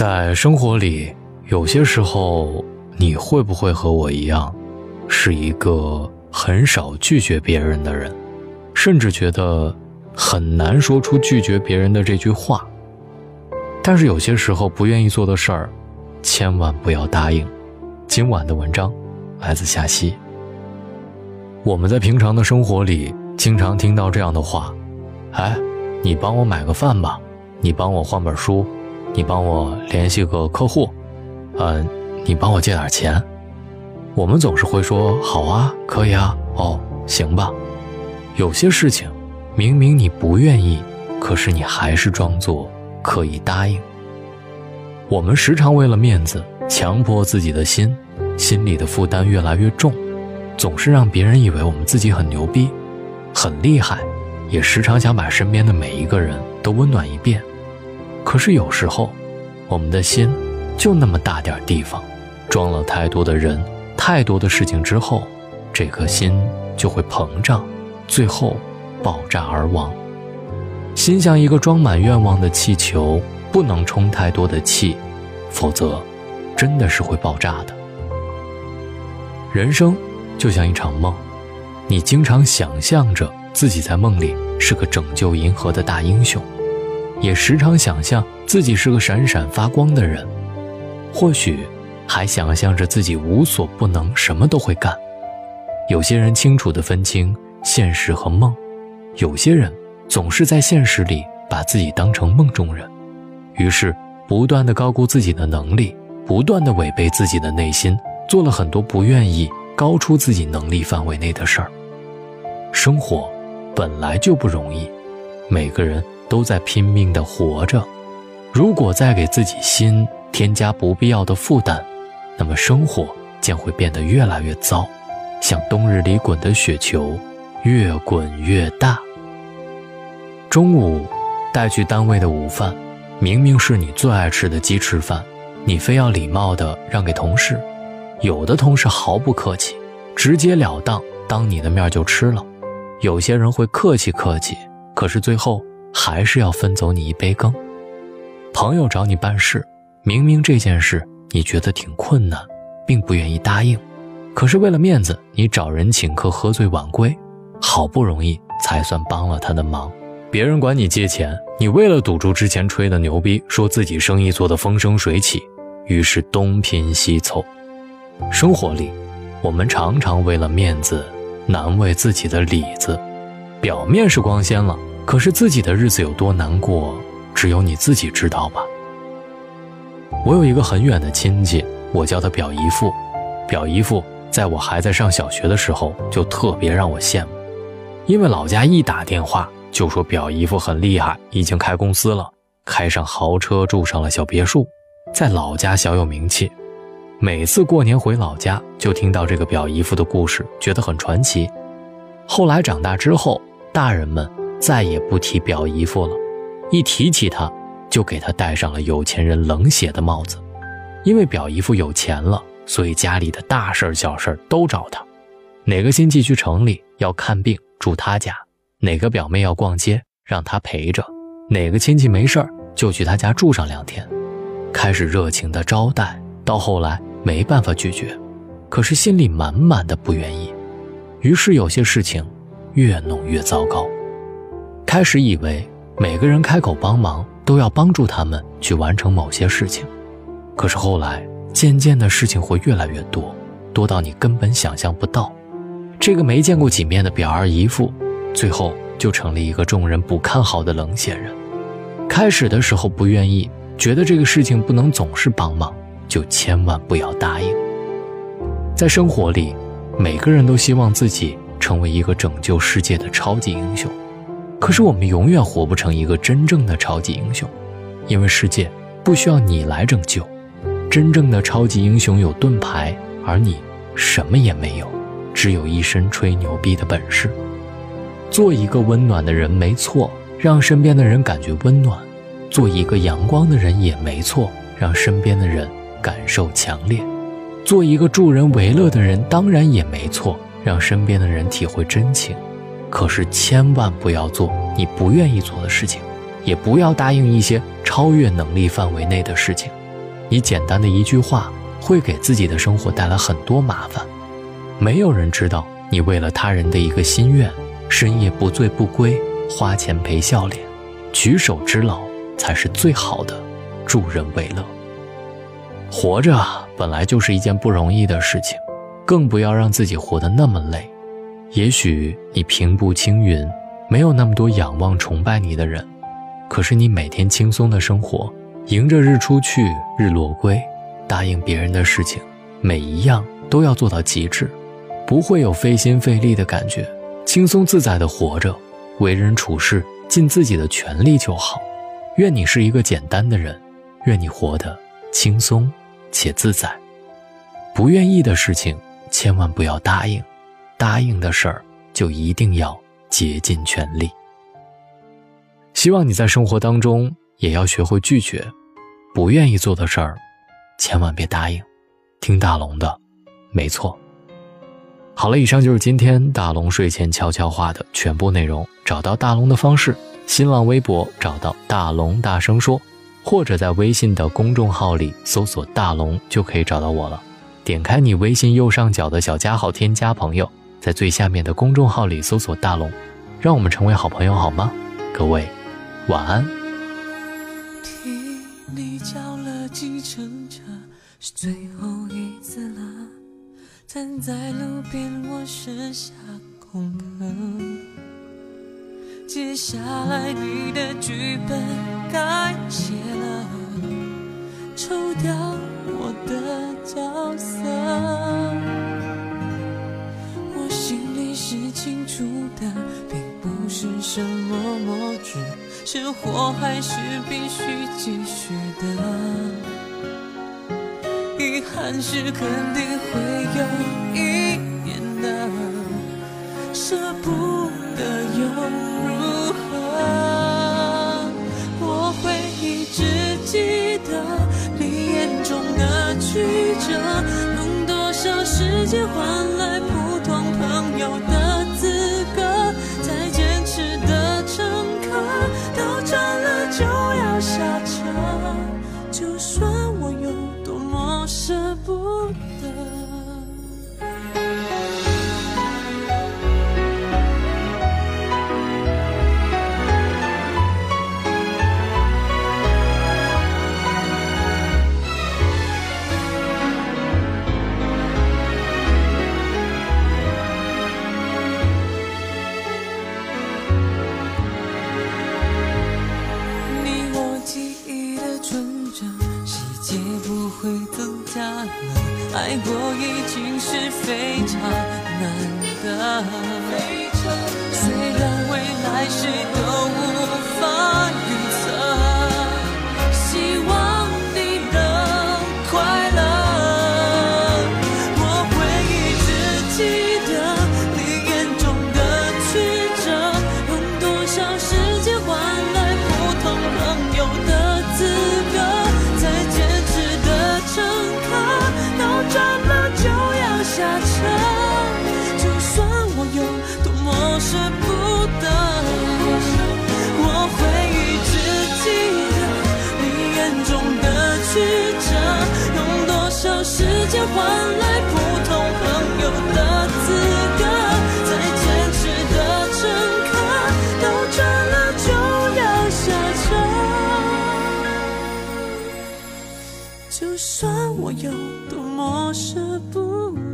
在生活里，有些时候你会不会和我一样，是一个很少拒绝别人的人，甚至觉得很难说出拒绝别人的这句话。但是有些时候不愿意做的事儿，千万不要答应。今晚的文章来自夏曦。我们在平常的生活里，经常听到这样的话：“哎，你帮我买个饭吧，你帮我换本书。”你帮我联系个客户，嗯，你帮我借点钱。我们总是会说好啊，可以啊，哦，行吧。有些事情，明明你不愿意，可是你还是装作可以答应。我们时常为了面子，强迫自己的心，心里的负担越来越重，总是让别人以为我们自己很牛逼，很厉害，也时常想把身边的每一个人都温暖一遍。可是有时候，我们的心就那么大点地方，装了太多的人、太多的事情之后，这颗心就会膨胀，最后爆炸而亡。心像一个装满愿望的气球，不能充太多的气，否则真的是会爆炸的。人生就像一场梦，你经常想象着自己在梦里是个拯救银河的大英雄。也时常想象自己是个闪闪发光的人，或许还想象着自己无所不能，什么都会干。有些人清楚地分清现实和梦，有些人总是在现实里把自己当成梦中人，于是不断地高估自己的能力，不断地违背自己的内心，做了很多不愿意高出自己能力范围内的事儿。生活本来就不容易，每个人。都在拼命的活着，如果再给自己心添加不必要的负担，那么生活将会变得越来越糟，像冬日里滚的雪球，越滚越大。中午带去单位的午饭，明明是你最爱吃的鸡翅饭，你非要礼貌的让给同事，有的同事毫不客气，直截了当当你的面就吃了，有些人会客气客气，可是最后。还是要分走你一杯羹。朋友找你办事，明明这件事你觉得挺困难，并不愿意答应，可是为了面子，你找人请客喝醉晚归，好不容易才算帮了他的忙。别人管你借钱，你为了堵住之前吹的牛逼，说自己生意做得风生水起，于是东拼西凑。生活里，我们常常为了面子难为自己的里子，表面是光鲜了。可是自己的日子有多难过，只有你自己知道吧。我有一个很远的亲戚，我叫他表姨父。表姨父在我还在上小学的时候就特别让我羡慕，因为老家一打电话就说表姨父很厉害，已经开公司了，开上豪车，住上了小别墅，在老家小有名气。每次过年回老家，就听到这个表姨父的故事，觉得很传奇。后来长大之后，大人们。再也不提表姨夫了，一提起他，就给他戴上了有钱人冷血的帽子。因为表姨夫有钱了，所以家里的大事小事都找他。哪个亲戚去城里要看病住他家，哪个表妹要逛街让他陪着，哪个亲戚没事就去他家住上两天，开始热情的招待。到后来没办法拒绝，可是心里满满的不愿意，于是有些事情越弄越糟糕。开始以为每个人开口帮忙都要帮助他们去完成某些事情，可是后来渐渐的事情会越来越多，多到你根本想象不到。这个没见过几面的表儿姨父，最后就成了一个众人不看好的冷血人。开始的时候不愿意，觉得这个事情不能总是帮忙，就千万不要答应。在生活里，每个人都希望自己成为一个拯救世界的超级英雄。可是我们永远活不成一个真正的超级英雄，因为世界不需要你来拯救。真正的超级英雄有盾牌，而你什么也没有，只有一身吹牛逼的本事。做一个温暖的人没错，让身边的人感觉温暖；做一个阳光的人也没错，让身边的人感受强烈；做一个助人为乐的人当然也没错，让身边的人体会真情。可是千万不要做你不愿意做的事情，也不要答应一些超越能力范围内的事情，你简单的一句话会给自己的生活带来很多麻烦。没有人知道你为了他人的一个心愿，深夜不醉不归，花钱赔笑脸，举手之劳才是最好的助人为乐。活着本来就是一件不容易的事情，更不要让自己活得那么累。也许你平步青云，没有那么多仰望崇拜你的人，可是你每天轻松的生活，迎着日出去日落归，答应别人的事情，每一样都要做到极致，不会有费心费力的感觉，轻松自在的活着，为人处事尽自己的全力就好。愿你是一个简单的人，愿你活得轻松。且自在，不愿意的事情千万不要答应，答应的事儿就一定要竭尽全力。希望你在生活当中也要学会拒绝，不愿意做的事儿，千万别答应。听大龙的，没错。好了，以上就是今天大龙睡前悄悄话的全部内容。找到大龙的方式：新浪微博找到大龙，大声说。或者在微信的公众号里搜索“大龙”就可以找到我了。点开你微信右上角的小加号，添加朋友，在最下面的公众号里搜索“大龙”，让我们成为好朋友好吗？各位，晚安。听你叫了计程车，是最后一次了。站在路边，我剩下空壳。接下来你的剧本该写了，抽掉我的角色。是清楚的，并不是什么默剧，生活还是必须继续的。遗憾是肯定会有一就算非常难得，虽然未来谁都无法就算我有多么舍不得。